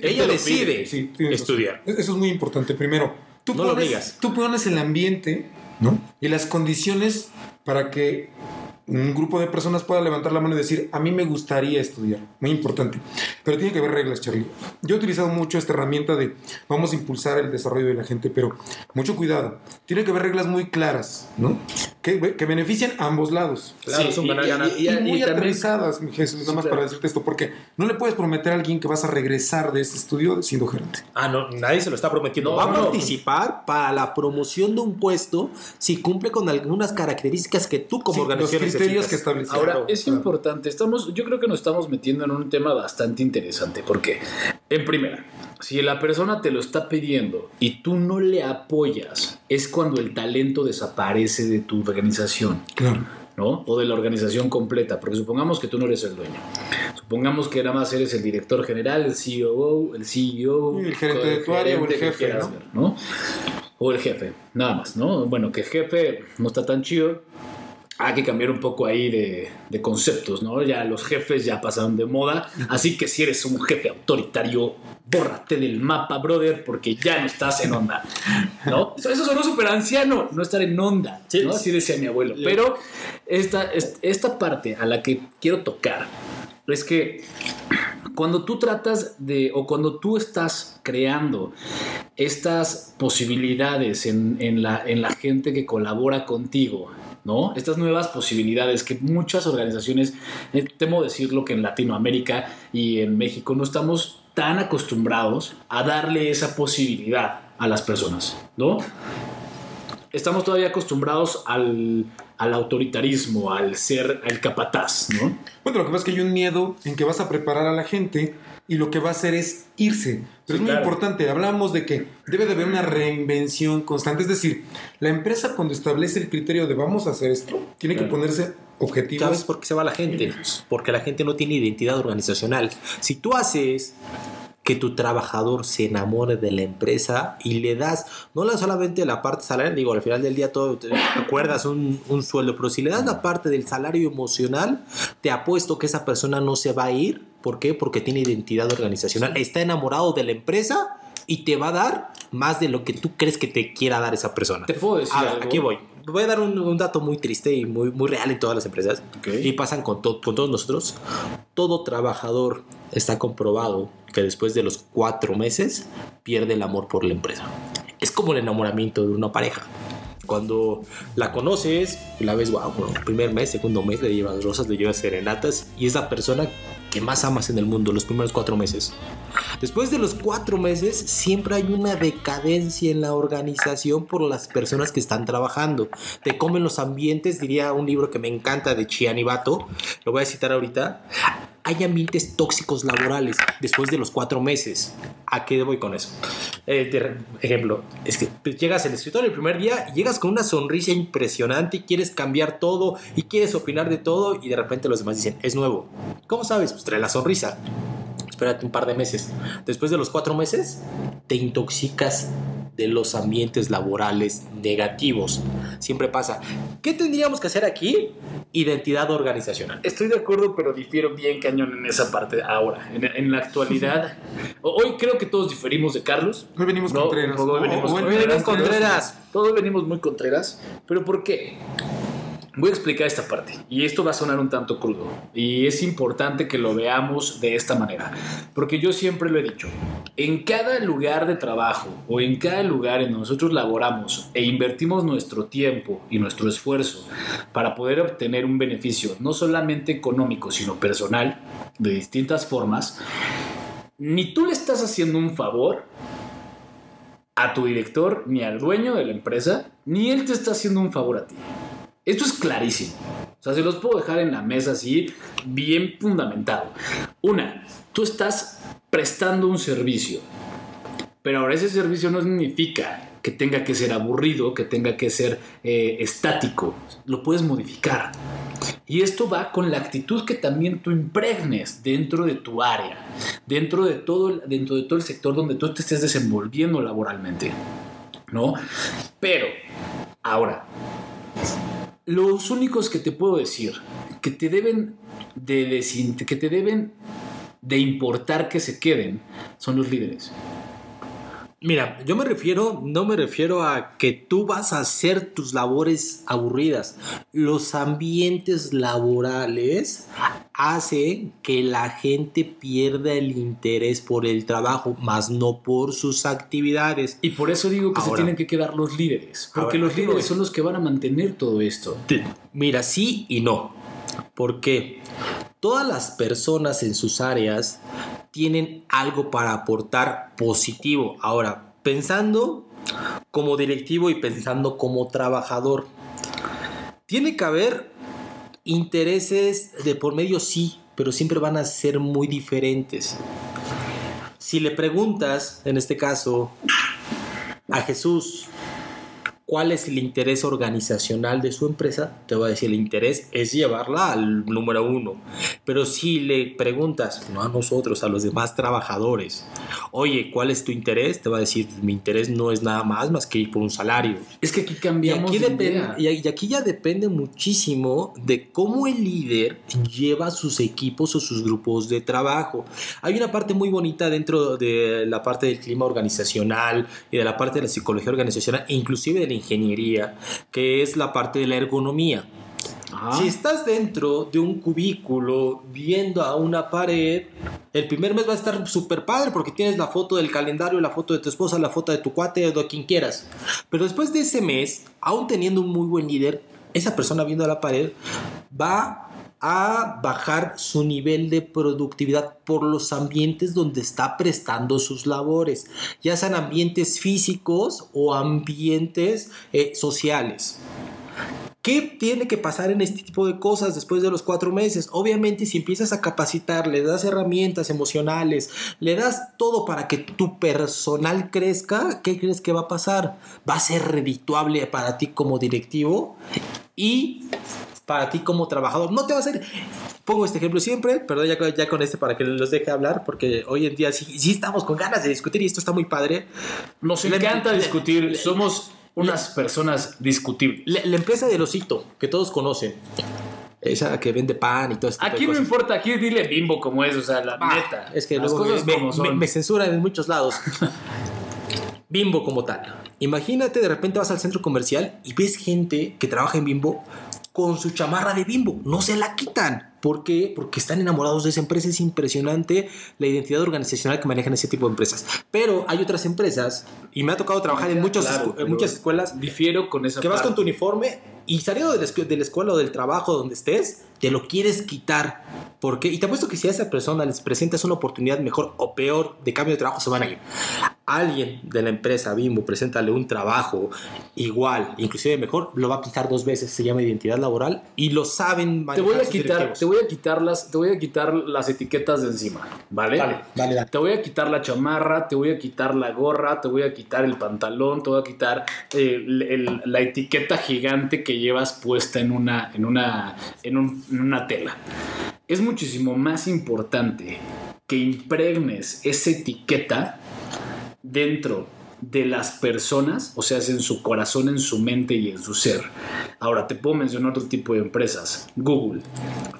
Ella decide. Sí, estudiar. Es- Eso es muy importante. Primero, tú, No pones, tú pones el ambiente ¿no? y las condiciones para que un grupo de personas pueda levantar la mano y decir, a mí me gustaría estudiar. Muy importante. Pero tiene que haber reglas, Charlie. Yo he utilizado mucho esta herramienta de vamos a impulsar el desarrollo de la gente, pero mucho cuidado. Tiene que haber reglas muy claras, ¿no? Que, que benefician a ambos lados. Claro, es un y- ganar, y- ganar. y- Y, muy también- aterrizadas, mi Jesús, nada Sí, más claro. para decirte esto, porque no le puedes prometer a alguien que vas a regresar de este estudio siendo gerente. Ah, no, nadie se lo está prometiendo. No, Va a no. participar para la promoción de un puesto si cumple con algunas características que tú como Sí, organización criterios que estableciste. Ahora, es claro. importante, estamos, yo creo que nos estamos metiendo en un tema bastante interesante, porque, en primera, si la persona te lo está pidiendo y tú no le apoyas, es cuando el talento desaparece de tu organización. Claro. ¿no? O de la organización completa, porque supongamos que tú no eres el dueño. Supongamos que nada más eres el director general, el CEO, el CEO, El gerente de tu área o el jefe, ¿no? ver, ¿no? O el jefe, nada más, ¿no? Bueno, que el jefe no está tan chido, hay que cambiar un poco ahí de, de conceptos, ¿no? Ya los jefes ya pasaron de moda, así que si eres un jefe autoritario, bórrate del mapa, brother, porque ya no estás en onda, ¿no? Eso, eso sonó súper anciano, no estar en onda. ¿no? Así decía mi abuelo. Pero esta, es- esta parte a la que quiero tocar es que cuando tú tratas de, o cuando tú estás creando estas posibilidades en, en la, en la gente que colabora contigo, ¿no? Estas nuevas posibilidades que muchas organizaciones, eh, temo decirlo que en Latinoamérica y en México no estamos tan acostumbrados a darle esa posibilidad a las personas, ¿no? Estamos todavía acostumbrados al, al autoritarismo, al ser, al capataz, ¿no? Bueno, lo que pasa es que hay un miedo en que vas a preparar a la gente y lo que va a hacer es irse. Pero Sí, es muy claro. importante, hablamos de que debe de haber una reinvención constante. Es decir, la empresa cuando establece el criterio de vamos a hacer esto, tiene que ponerse objetivos. ¿Sabes por qué se va la gente? Porque la gente no tiene identidad organizacional. Si tú haces que tu trabajador se enamore de la empresa y le das, no la solamente la parte salarial, digo, al final del día todo, te acuerdas un, un sueldo, pero si le das la parte del salario emocional, te apuesto que esa persona no se va a ir. ¿Por qué? Porque tiene identidad organizacional, está enamorado de la empresa y te va a dar más de lo que tú crees que te quiera dar esa persona. Te puedo decir Ahora, algo? aquí voy. Voy a dar un, un dato muy triste y muy, muy real en todas las empresas. Ok. Y pasan con, to- con todos nosotros. Todo trabajador está comprobado que después de los cuatro meses pierde el amor por la empresa. Es como el enamoramiento de una pareja. Cuando la conoces, la ves, wow, bueno, primer mes, segundo mes, le llevas rosas, le llevas serenatas y es la persona que más amas en el mundo los primeros cuatro meses. Después de los cuatro meses, siempre hay una decadencia en la organización por las personas que están trabajando. Te comen los ambientes, diría un libro que me encanta de Chiani Bato, lo voy a citar ahorita. Hay ambientes tóxicos laborales después de los cuatro meses. ¿A qué voy con eso? Eh, ejemplo, es que pues, llegas al escritorio el primer día llegas con una sonrisa impresionante y quieres cambiar todo y quieres opinar de todo y de repente los demás dicen, es nuevo. ¿Cómo sabes? Pues trae la sonrisa. Espérate un par de meses. Después de los cuatro meses, te intoxicas de los ambientes laborales negativos. Siempre pasa. ¿Qué tendríamos que hacer aquí? Identidad organizacional. Estoy de acuerdo, pero difiero bien cañón en esa parte ahora. En, en la actualidad, <laughs> hoy creo que todos diferimos de Carlos. Hoy venimos No, Contreras. hoy venimos Contreras. Hoy venimos Contreras. Todos venimos muy contreras, pero ¿por qué? Voy a explicar esta parte y esto va a sonar un tanto crudo y es importante que lo veamos de esta manera, porque yo siempre lo he dicho, en cada lugar de trabajo o en cada lugar en donde nosotros laboramos e invertimos nuestro tiempo y nuestro esfuerzo para poder obtener un beneficio no solamente económico sino personal de distintas formas, ni tú le estás haciendo un favor a tu director, ni al dueño de la empresa, ni él te está haciendo un favor a ti. Esto es clarísimo. O sea, se los puedo dejar en la mesa así, bien fundamentado. Una, tú estás prestando un servicio, pero ahora ese servicio no significa que tenga que ser aburrido, que tenga que ser eh, estático. Lo puedes modificar. Y esto va con la actitud que también tú impregnes dentro de tu área, dentro de todo, dentro de todo el sector donde tú te estés desenvolviendo laboralmente. ¿No? Pero, ahora, los únicos que te puedo decir que te deben de, que te deben de importar que se queden son los líderes. Mira, yo me refiero, no me refiero a que tú vas a hacer tus labores aburridas. Los ambientes laborales hacen que la gente pierda el interés por el trabajo, más no por sus actividades. Y por eso digo que se tienen que quedar los líderes, porque Ahora, los líderes son los que van a mantener todo esto. Mira, sí y no. Porque todas las personas en sus áreas tienen algo para aportar positivo. Ahora, pensando como directivo y pensando como trabajador, tiene que haber intereses de por medio, sí, pero siempre van a ser muy diferentes. Si le preguntas, en este caso, a Jesús, cuál es el interés organizacional de su empresa, te va a decir el interés es llevarla al número uno. Pero si le preguntas, no a nosotros, a los demás trabajadores, oye, ¿cuál es tu interés? Te va a decir, mi interés no es nada más más que ir por un salario. Es que aquí Y cambiamos aquí, de idea. y y aquí ya depende muchísimo de cómo el líder lleva sus equipos o sus grupos de trabajo. Hay una parte muy bonita dentro de la parte del clima organizacional y de la parte de la psicología organizacional, inclusive de la ingeniería, que es la parte de la ergonomía. Ajá. Si estás dentro de un cubículo viendo a una pared, el primer mes va a estar súper padre porque tienes la foto del calendario, la foto de tu esposa, la foto de tu cuate, de quien quieras. Pero después de ese mes, aún teniendo un muy buen líder, esa persona viendo a la pared va a bajar su nivel de productividad por los ambientes donde está prestando sus labores, ya sean ambientes físicos o ambientes eh, sociales. ¿Qué tiene que pasar en este tipo de cosas después de los cuatro meses? Obviamente, si empiezas a capacitar, le das herramientas emocionales, le das todo para que tu personal crezca, ¿qué crees que va a pasar? Va a ser redituable para ti como directivo y para ti como trabajador. No te va a ser... Pongo este ejemplo siempre, perdón ya, con- ya con este para que los deje hablar, porque hoy en día sí, sí estamos con ganas de discutir y esto está muy padre. Nos Le- encanta le- discutir, le- somos unas personas discutibles. La, empresa del osito, que todos conocen, esa que vende pan y todo esto. Aquí no importa, aquí dile bimbo como es, o sea, la neta. Es que las luego cosas me, como me- son. me censuran en muchos lados. <laughs> Bimbo como tal. Imagínate, de repente vas al centro comercial y ves gente que trabaja en Bimbo con su chamarra de Bimbo. No se la quitan. ¿Por qué? Porque están enamorados de esa empresa. Es impresionante la identidad organizacional que manejan ese tipo de empresas. Pero hay otras empresas, y me ha tocado trabajar en, muchos Claro, escu- en pero muchas escuelas, Difiero con esa que vas con tu uniforme y saliendo de la, de la escuela o del trabajo donde estés, te lo quieres quitar. ¿Por qué? Y te apuesto que si a esa persona les presentas una oportunidad mejor o peor de cambio de trabajo, se van a ir. Alguien de la empresa Bimbo, preséntale un trabajo igual, inclusive mejor, lo va a quitar dos veces, se llama identidad laboral y lo saben Te voy a quitar, te voy a quitar las, te voy a quitar las etiquetas de encima, ¿vale? Dale, dale, dale. Te voy a quitar la chamarra, te voy a quitar la gorra, te voy a quitar el pantalón, te voy a quitar eh, el- el- la etiqueta gigante que llevas puesta en una, en una, en un- en una tela. Es muchísimo más importante que impregnes esa etiqueta dentro de las personas, o sea, en su corazón, en su mente y en su ser. Ahora, te puedo mencionar otro tipo de empresas. Google,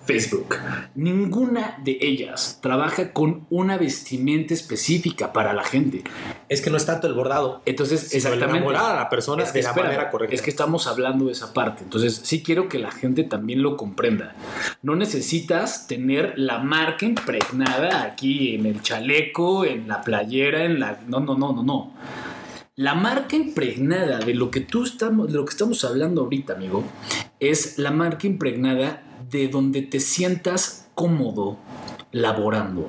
Facebook. Ninguna de ellas trabaja con una vestimenta específica para la gente. Es que no es tanto el bordado. Entonces, exactamente. a la persona Es que de la manera correcta. Es que estamos hablando de esa parte. Entonces, sí quiero que la gente también lo comprenda. No necesitas tener la marca impregnada aquí en el chaleco, en la playera, en la. No, no, no, no, no. La marca impregnada de lo que tú estamos, de lo que estamos hablando ahorita, amigo, es la marca impregnada de donde te sientas cómodo laborando,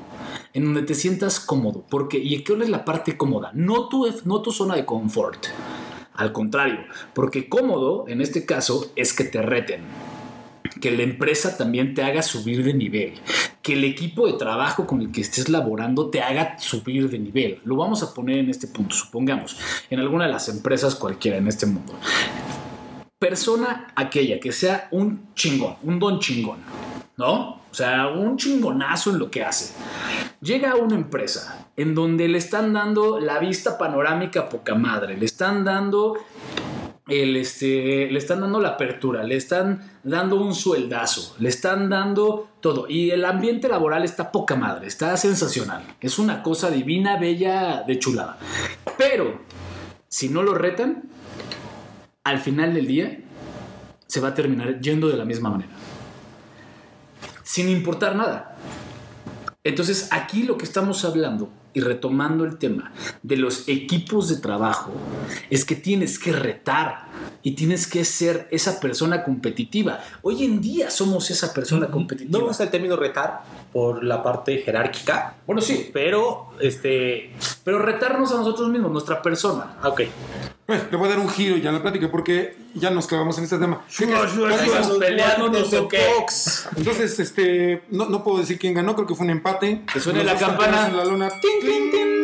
en donde te sientas cómodo, porque y qué es la parte cómoda, no tu, no tu zona de confort. Al contrario, porque cómodo en este caso es que te reten, que la empresa también te haga subir de nivel, que el equipo de trabajo con el que estés laborando te haga subir de nivel. Lo vamos a poner en este punto, supongamos, en alguna de las empresas cualquiera en este mundo. Persona aquella que sea un chingón, un don chingón, ¿no? O sea, un chingonazo en lo que hace. Llega a una empresa en donde le están dando la vista panorámica poca madre, le están dando este, le están dando la apertura, le están dando un sueldazo, le están dando todo. Y el ambiente laboral está poca madre, está sensacional. Es una cosa divina, bella, de chulada. Pero, si no lo retan, al final del día se va a terminar yendo de la misma manera. Sin importar nada. Entonces, aquí lo que estamos hablando y retomando el tema de los equipos de trabajo es que tienes que retar y tienes que ser esa persona competitiva. Hoy en día somos esa persona competitiva. No gusta el término retar por la parte jerárquica. Bueno, sí, Pero, este. pero retarnos a nosotros mismos, nuestra persona. ah, Ok. Bueno, le voy a dar un giro ya a la plática porque ya nos clavamos en este tema. Estamos peleándonos, ¿o qué? Entonces, este, no, no puedo decir quién ganó, creo que fue un empate. Que suene la campana. en la lona. Tin, tin, tin.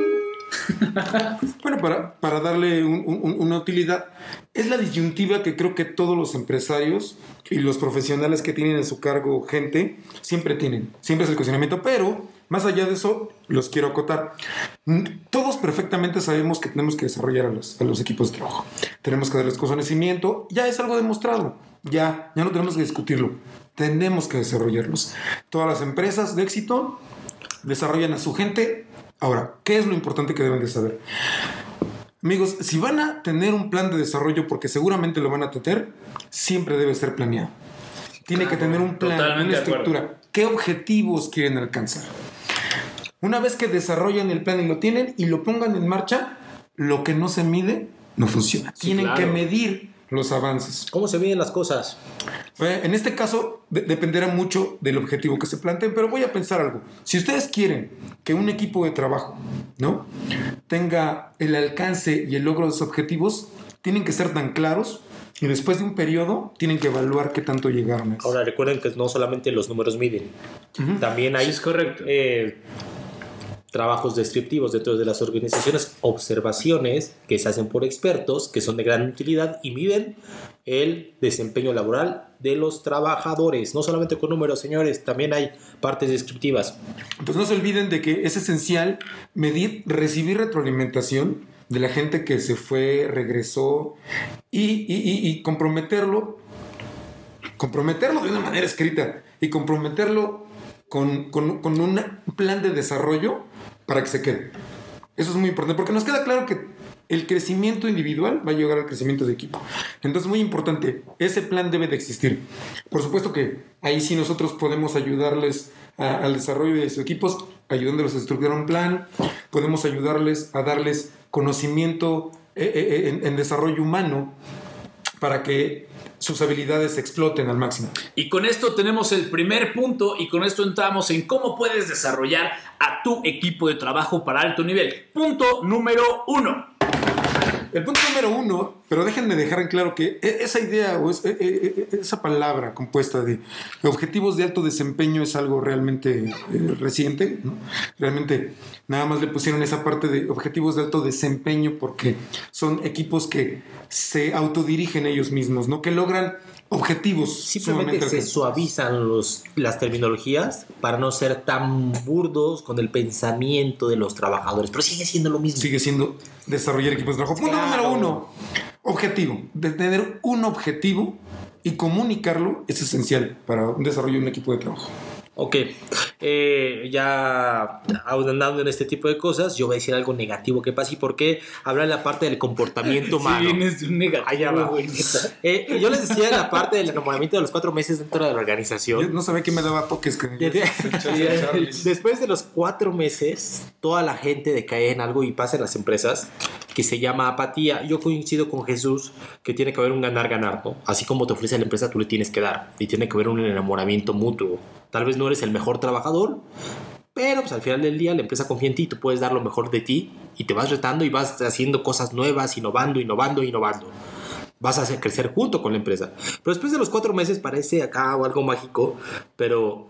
Bueno, para, para darle un- un- una utilidad, es la disyuntiva que creo que todos los empresarios y los profesionales que tienen en su cargo gente siempre tienen. Siempre es el cuestionamiento, pero más allá de eso, los quiero acotar. Todos perfectamente sabemos que tenemos que desarrollar a los, a los equipos de trabajo. Tenemos que darles conocimiento, ya es algo demostrado. Ya, ya no tenemos que discutirlo. Tenemos que desarrollarlos. Todas las empresas de éxito desarrollan a su gente. Ahora, ¿qué es lo importante que deben de saber? Amigos, si van a tener un plan de desarrollo, porque seguramente lo van a tener, siempre debe ser planeado. Tiene que tener un plan, una estructura. ¿Qué objetivos quieren alcanzar? Una vez que desarrollan el plan y lo tienen y lo pongan en marcha, lo que no se mide no funciona. Sí, Tienen claro. que medir los avances. ¿Cómo se miden las cosas? Eh, En este caso de- dependerá mucho del objetivo que se planteen, pero voy a pensar algo. Si ustedes quieren que un equipo de trabajo, ¿no? tenga el alcance y el logro de sus objetivos, tienen que ser tan claros y después de un periodo tienen que evaluar qué tanto llegaron. Ahora recuerden que no solamente los números miden, también hay Sí, es correcto. eh, trabajos descriptivos dentro de las organizaciones, observaciones que se hacen por expertos que son de gran utilidad y miden el desempeño laboral de los trabajadores, no solamente con números, señores, también hay partes descriptivas. Entonces no se olviden de que es esencial recibir retroalimentación de la gente que se fue, regresó y comprometerlo, comprometerlo de una manera escrita y comprometerlo con, con- con un plan de desarrollo para que se quede. Eso es muy importante porque nos queda claro que el crecimiento individual va a llegar al crecimiento de equipo. Entonces, muy importante, ese plan debe de existir. Por supuesto que ahí sí nosotros podemos ayudarles a- al desarrollo de sus equipos, ayudándolos a estructurar un plan, podemos ayudarles a darles conocimiento eh, eh, en, en desarrollo humano para que sus habilidades exploten al máximo. Y con esto tenemos el primer punto y con esto entramos en cómo puedes desarrollar a tu equipo de trabajo para alto nivel. Punto número uno. El punto número uno, pero déjenme dejar en claro que e- esa idea o e- e- esa palabra compuesta de objetivos de alto desempeño es algo realmente eh, reciente. Realmente nada más le pusieron esa parte de objetivos de alto desempeño porque son equipos que se autodirigen ellos mismos, ¿no? que logran objetivos. Simplemente se suavizan los, las terminologías para no ser tan burdos con el pensamiento de los trabajadores, pero sigue siendo lo mismo. Sigue siendo desarrollar equipos de trabajo. Punto Claro. número uno, objetivo. De tener un objetivo y comunicarlo es esencial para un desarrollo de un equipo de trabajo. Ok, eh, ya ahondando en este tipo de cosas, yo voy a decir algo negativo que pasa y por qué hablar de la parte del comportamiento <laughs> humano. de un negativo, Allá va. güey. Eh, yo les decía la parte del enamoramiento de los cuatro meses dentro de la Yo organización. no sabía que me daba toques te- <laughs> <laughs> Después de los cuatro meses, toda la gente decae en algo y pasa en las empresas que se llama apatía. Yo coincido con Jesús que tiene que haber un ganar-ganar, ¿no? Así como te ofrece la empresa, tú le tienes que dar. Y tiene que haber un enamoramiento mutuo. Tal vez no eres el mejor trabajador, pero pues al final del día la empresa confía en ti, tú puedes dar lo mejor de ti y te vas retando y vas haciendo cosas nuevas, innovando, innovando, innovando. Vas a hacer crecer junto con la empresa. Pero después de los cuatro meses parece acá o algo mágico, pero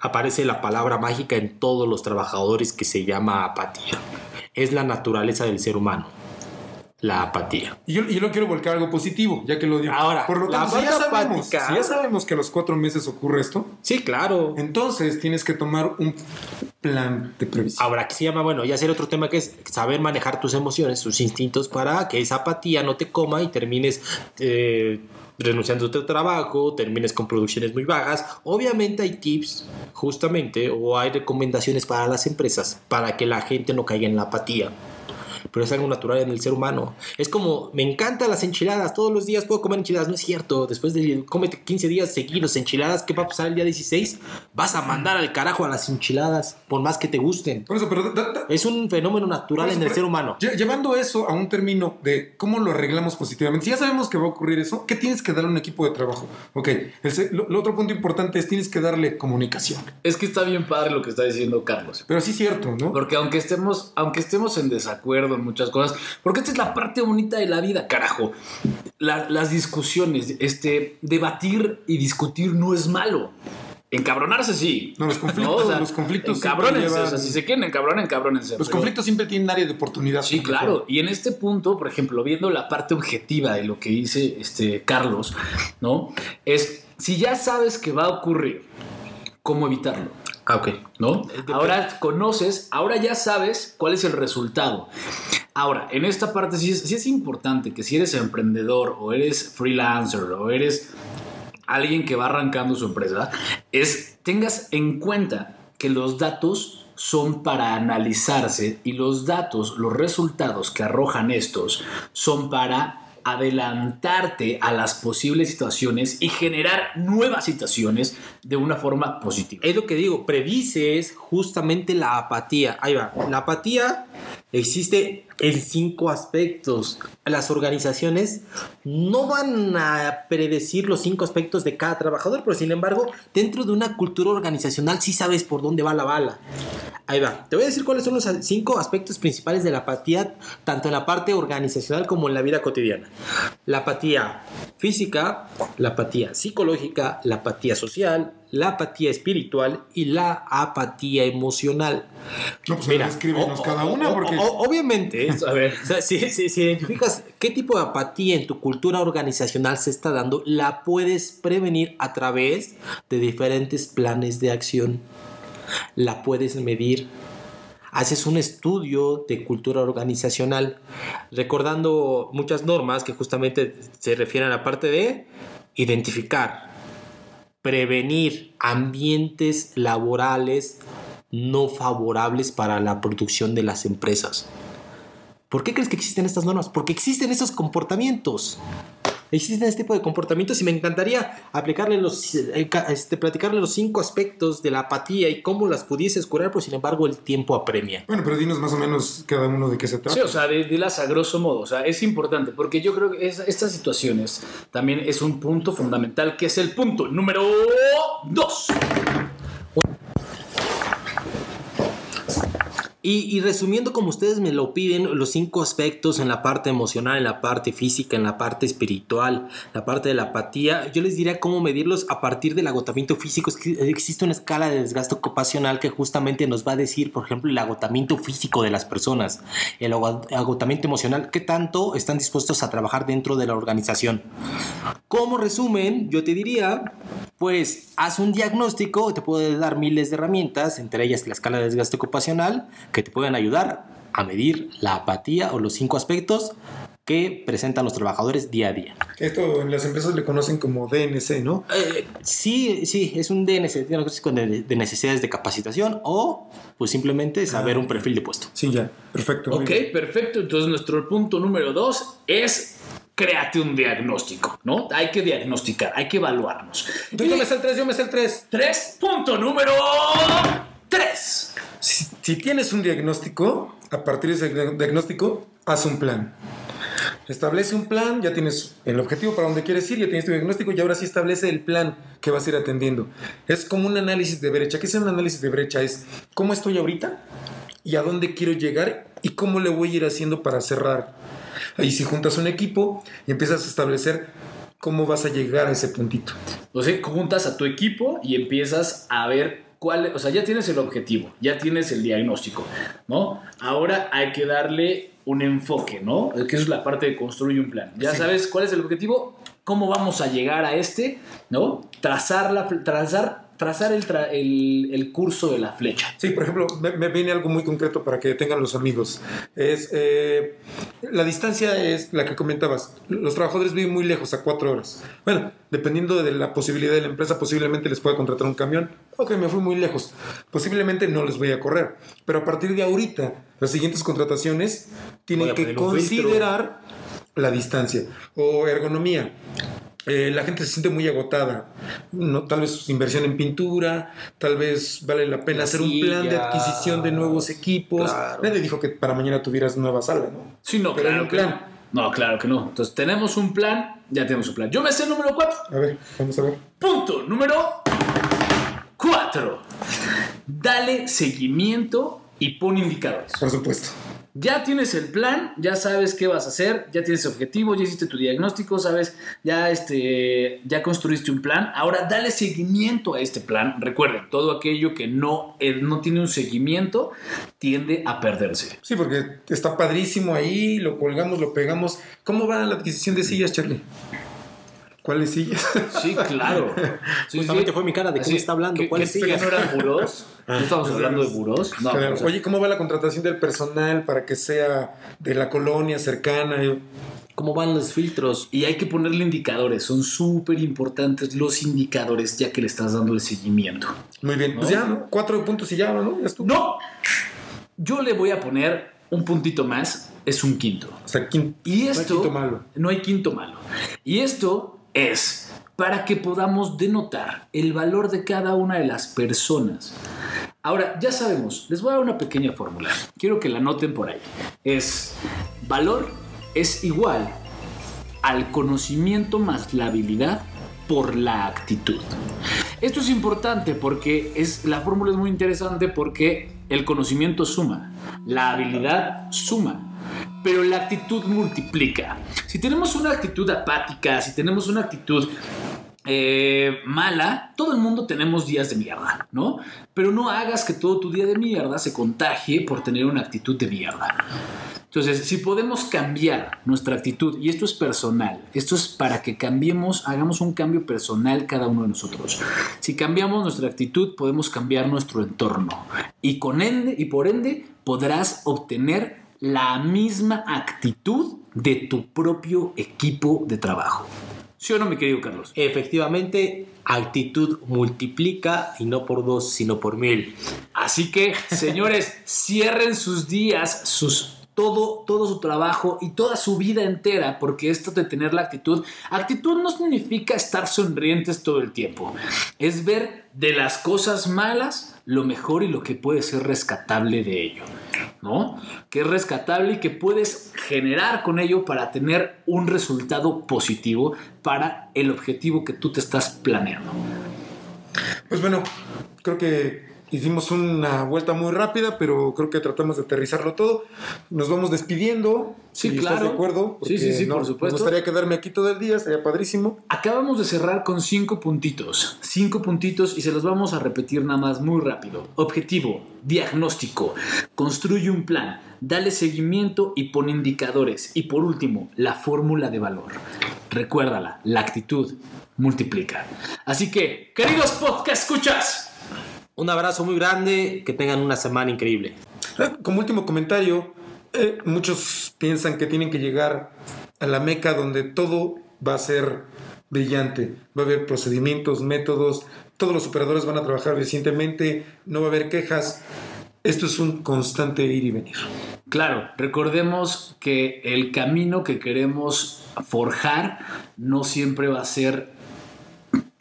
aparece la palabra mágica en todos los trabajadores que se llama apatía. Es la naturaleza del ser humano. La apatía. Y yo, yo lo quiero volcar a algo positivo, ya que lo digo. Ahora, por lo tanto, si ya, sabemos, si ya sabemos que a los cuatro meses ocurre esto, Sí, claro. entonces tienes que tomar un plan de previsión. Ahora, que se llama, bueno, ya será otro tema que es saber manejar tus emociones, tus instintos para que esa apatía no te coma y termines eh, renunciando a tu trabajo, termines con producciones muy bajas. Obviamente hay tips, justamente, o hay recomendaciones para las empresas para que la gente no caiga en la apatía. Pero es algo natural en el ser humano. Es como, me encantan las enchiladas, todos los días puedo comer enchiladas. No es cierto. Después de cómete 15 días seguidos enchiladas, ¿qué va a pasar el día 16? Vas a mandar al carajo a las enchiladas, por más que te gusten. Por eso, pero da- da- Es un fenómeno natural en el ser humano. lle- llevando eso a un término de cómo lo arreglamos positivamente. Si ya sabemos que va a ocurrir eso, ¿qué tienes que darle a un equipo de trabajo? Ok, el, lo, lo otro punto importante es tienes que darle comunicación. Es que está bien padre lo que está diciendo Carlos. Pero sí es cierto, ¿no? Porque aunque estemos, aunque estemos en desacuerdo en muchas cosas, porque esta es la parte bonita de la vida, carajo. La- las discusiones, este, debatir y discutir no es malo. Encabronarse sí. No, los conflictos- los conflictos siempre Encabrónense, llevan- o sea, si se quieren encabronar, encabrónense. Los pero- conflictos siempre tienen área de oportunidad. Sí, claro. Y en este punto, por ejemplo, viendo la parte objetiva de lo que dice este Carlos, ¿no? Es si ya sabes que va a ocurrir, ¿cómo evitarlo? Ah, ok. ¿no? Ahora conoces, ahora ya sabes cuál es el resultado. Ahora, en esta parte sí es, sí es importante que si eres emprendedor o eres freelancer o eres alguien que va arrancando su empresa, es tengas en cuenta que los datos son para analizarse y los datos, los resultados que arrojan estos son para adelantarte a las posibles situaciones y generar nuevas situaciones de una forma positiva. Es lo que digo, predices justamente la apatía. Ahí va. La apatía existe en cinco aspectos. Las organizaciones no van a predecir los cinco aspectos de cada trabajador, pero sin embargo, dentro de una cultura organizacional sí sabes por dónde va la bala. Ahí va. Te voy a decir cuáles son los cinco aspectos principales de la apatía, tanto en la parte organizacional como en la vida cotidiana. La apatía física, la apatía psicológica, la apatía social, la apatía espiritual y la apatía emocional. No, pues Mira, escríbenos o- cada o- una o- porque... o- obviamente, A ver. o sea, si, si- si identificas qué tipo de apatía en tu cultura organizacional se está dando, la puedes prevenir a través de diferentes planes de acción. La puedes medir. Haces un estudio de cultura organizacional, recordando muchas normas que justamente se refieren a la parte de identificar, prevenir ambientes laborales no favorables para la producción de las empresas. ¿Por qué crees que existen estas normas? Porque existen esos comportamientos. Existen este tipo de comportamientos y me encantaría aplicarle los, eh, este, platicarle los cinco aspectos de la apatía y cómo las pudieses curar, pero sin embargo el tiempo apremia. Bueno, pero dinos más o menos cada uno de qué se trata. Sí, o sea, de, dilas a grosso modo. O sea, es importante porque yo creo que es- estas situaciones también es un punto fundamental que es el punto número dos. Y, y resumiendo como ustedes me lo piden, los cinco aspectos en la parte emocional, en la parte física, en la parte espiritual, la parte de la apatía, yo les diría cómo medirlos a partir del agotamiento físico. Existe una escala de desgaste ocupacional que justamente nos va a decir, por ejemplo, el agotamiento físico de las personas, el ago- agotamiento emocional, qué tanto están dispuestos a trabajar dentro de la organización. Como resumen, yo te diría, pues haz un diagnóstico, te puede dar miles de herramientas, entre ellas la escala de desgaste ocupacional, que te pueden ayudar a medir la apatía o los cinco aspectos que presentan los trabajadores día a día. Esto en las empresas le conocen como DNC, ¿no? Eh, sí, sí, es un DNC, diagnóstico de, de necesidades de capacitación o pues simplemente saber un perfil de puesto. Sí, ya. Perfecto. Ok, bien. perfecto. Entonces nuestro punto número dos es créate un diagnóstico, ¿no? Hay que diagnosticar, hay que evaluarnos. Tú yo me sé el 3, yo me sé el 3. Tres, punto número tres. Si, si tienes un diagnóstico, a partir de ese diagnóstico, haz un plan. Establece un plan, ya tienes el objetivo para donde quieres ir, ya tienes tu diagnóstico y ahora sí establece el plan que vas a ir atendiendo. Es como un análisis de brecha. ¿Qué es un análisis de brecha? Es cómo estoy ahorita y a dónde quiero llegar y cómo le voy a ir haciendo para cerrar. Ahí si juntas un equipo y empiezas a establecer cómo vas a llegar a ese puntito. O sea, juntas a tu equipo y empiezas a ver cuál, o sea, ya tienes el objetivo, ya tienes el diagnóstico, ¿no? Ahora hay que darle un enfoque, ¿no? Que eso es la parte de construir un plan. Ya Sí. sabes cuál es el objetivo, cómo vamos a llegar a este, ¿no? Trazar, la, trazar, trazar el, tra- el, el curso de la flecha. Sí, por ejemplo, me, me viene algo muy concreto para que tengan los amigos. Es eh, la distancia es la que comentabas. Los trabajadores viven muy lejos, a cuatro horas. Bueno, dependiendo de la posibilidad de la empresa, posiblemente les pueda contratar un camión. Ok, me fui muy lejos. Posiblemente no les voy a correr. Pero a partir de ahorita, las siguientes contrataciones tienen que considerar la distancia o ergonomía. Eh, la gente se siente muy agotada. No, tal vez inversión en pintura, tal vez vale la pena La hacer un plan de adquisición de nuevos equipos. Claro. Nadie dijo que para mañana tuvieras nueva sala, ¿no? Sí, no, Pero claro un que plan. no. No, claro que no. Entonces tenemos un plan, ya tenemos un plan. Yo me sé el número cuatro. A ver, vamos a ver. Punto número 4. Dale seguimiento y pon indicadores. Por supuesto. Ya tienes el plan, ya sabes qué vas a hacer, ya tienes objetivo, ya hiciste tu diagnóstico, sabes, ya este ya construiste un plan. Ahora dale seguimiento a este plan. Recuerden, todo aquello que no, eh, no tiene un seguimiento tiende a perderse. Sí, porque está padrísimo ahí, lo colgamos, lo pegamos. ¿Cómo va la adquisición de sillas, Charlie? ¿Cuáles sillas? Sí, claro. <laughs> Sí, Justamente sí. fue mi cara de me está hablando, ¿qué- cuáles sillas? ¿No eran burós? ¿No estamos hablando de burós? No, o sea, Oye, ¿cómo va la contratación del personal para que sea de la colonia cercana? ¿Cómo van los filtros? Y hay que ponerle indicadores, son súper importantes los indicadores ya que le estás dando el seguimiento. Muy bien, pues ya, ¿no? Cuatro puntos y ya, ¿no? Ya estuvo. No, yo le voy a poner un puntito más, es un quinto. O sea, quin- Y no hay esto... quinto malo. No hay quinto malo. Y esto es para que podamos denotar el valor de cada una de las personas. Ahora, ya sabemos, les voy a dar una pequeña fórmula. Quiero que la noten por ahí. Es valor es igual al conocimiento más la habilidad por la actitud. Esto es importante porque es, la fórmula es muy interesante porque el conocimiento suma, la habilidad suma, pero la actitud multiplica. Si tenemos una actitud apática, si tenemos una actitud eh, mala, todo el mundo tenemos días de mierda, ¿no? Pero no hagas que todo tu día de mierda se contagie por tener una actitud de mierda. Entonces, si podemos cambiar nuestra actitud, y esto es personal, esto es para que cambiemos, hagamos un cambio personal cada uno de nosotros. Si cambiamos nuestra actitud, podemos cambiar nuestro entorno. Y con ende, y por ende, podrás obtener la misma actitud de tu propio equipo de trabajo. ¿Sí o no, mi querido Carlos? Efectivamente, actitud multiplica y no por dos, sino por mil. Así que, <laughs> señores, cierren sus días, sus todo, todo su trabajo y toda su vida entera, porque esto de tener la actitud, actitud no significa estar sonrientes todo el tiempo, es ver de las cosas malas lo mejor y lo que puede ser rescatable de ello, ¿no? Que es rescatable y que puedes generar con ello para tener un resultado positivo para el objetivo que tú te estás planeando. Pues bueno, creo que hicimos una vuelta muy rápida, pero creo que tratamos de aterrizarlo todo. Nos vamos despidiendo. Sí, si claro. ¿Estás de acuerdo? Sí, sí, sí, por supuesto. Me gustaría quedarme aquí todo el día, sería padrísimo. Acabamos de cerrar con cinco puntitos. Cinco puntitos y se los vamos a repetir nada más muy rápido. Objetivo, diagnóstico, construye un plan, dale seguimiento y pon indicadores. Y por último, la fórmula de valor. Recuérdala, la actitud multiplica. Así que, queridos podcast escuchas, Un abrazo muy grande, que tengan una semana increíble. Eh, Como último comentario, eh, muchos piensan que tienen que llegar a la meca donde todo va a ser brillante. Va a haber procedimientos, métodos, todos los operadores van a trabajar eficientemente, no va a haber quejas. Esto es un constante ir y venir. Claro, recordemos que el camino que queremos forjar no siempre va a ser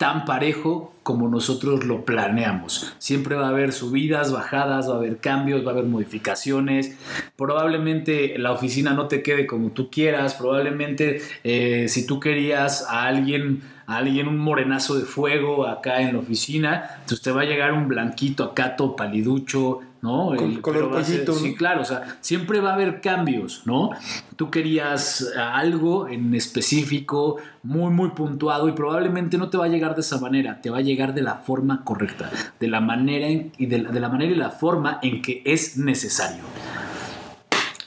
tan parejo como nosotros lo planeamos. Siempre va a haber subidas, bajadas, va a haber cambios, va a haber modificaciones. Probablemente la oficina no te quede como tú quieras. Probablemente eh, si tú querías a alguien, a alguien un morenazo de fuego acá en la oficina, entonces te va a llegar un blanquito acá todo paliducho, ¿no? Con El- color pollito, sí, claro, o sea, siempre va a haber cambios, ¿no? Tú querías algo en específico, muy, muy puntuado, y probablemente no te va a llegar de esa manera, te va a llegar de la forma correcta, de la manera en- y de la, de la manera y la forma en que es necesario.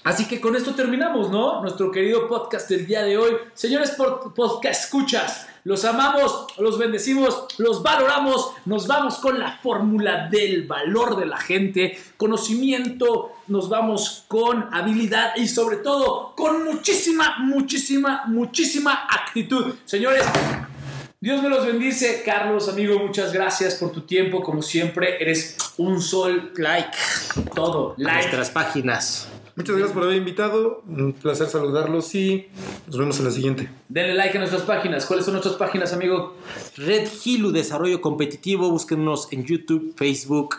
Así que con esto terminamos, ¿no? Nuestro querido podcast del día de hoy. Señores podcast escuchas, los amamos, los bendecimos, los valoramos. Nos vamos con la fórmula del valor de la gente, conocimiento, nos vamos con habilidad y sobre todo con muchísima, muchísima, muchísima actitud. Señores, Dios me los bendice. Carlos, amigo, muchas gracias por tu tiempo. Como siempre, eres un sol, Like. todo, like. nuestras páginas. Muchas gracias por haber invitado, un placer saludarlos y nos vemos en la siguiente. Denle like a nuestras páginas. ¿Cuáles son nuestras páginas, amigo? Red Hilu Desarrollo Competitivo. Búsquenos en YouTube, Facebook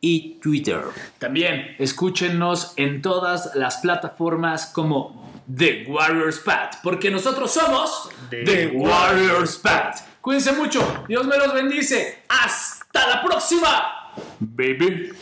y Twitter. También escúchenos en todas las plataformas como The Warriors Path, porque nosotros somos The, Warriors Path. Cuídense mucho. Dios me los bendice. Hasta la próxima. Baby.